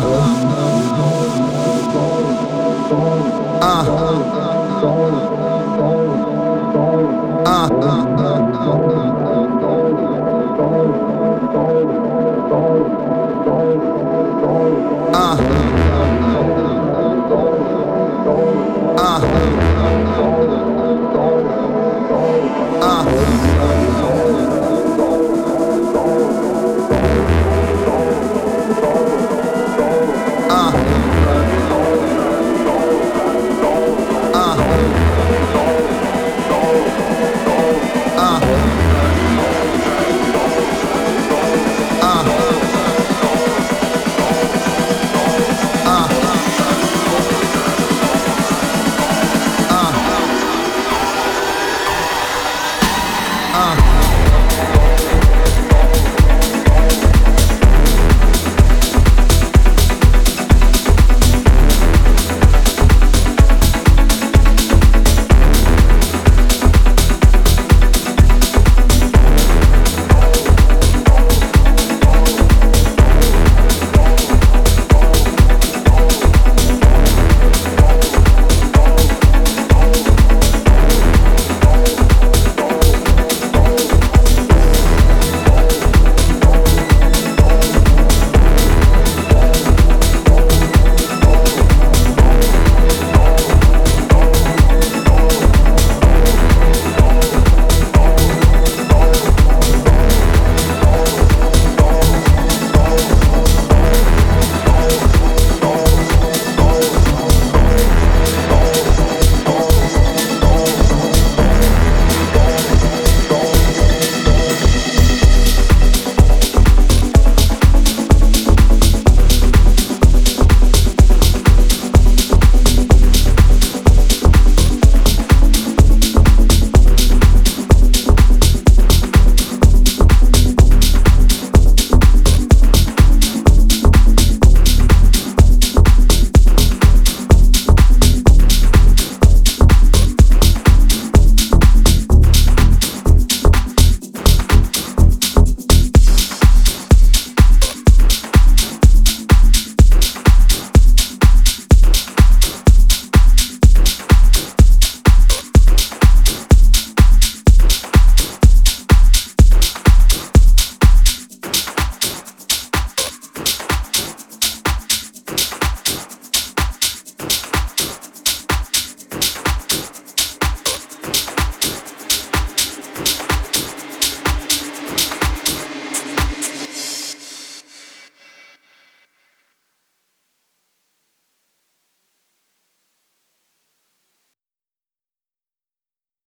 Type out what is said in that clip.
Bible.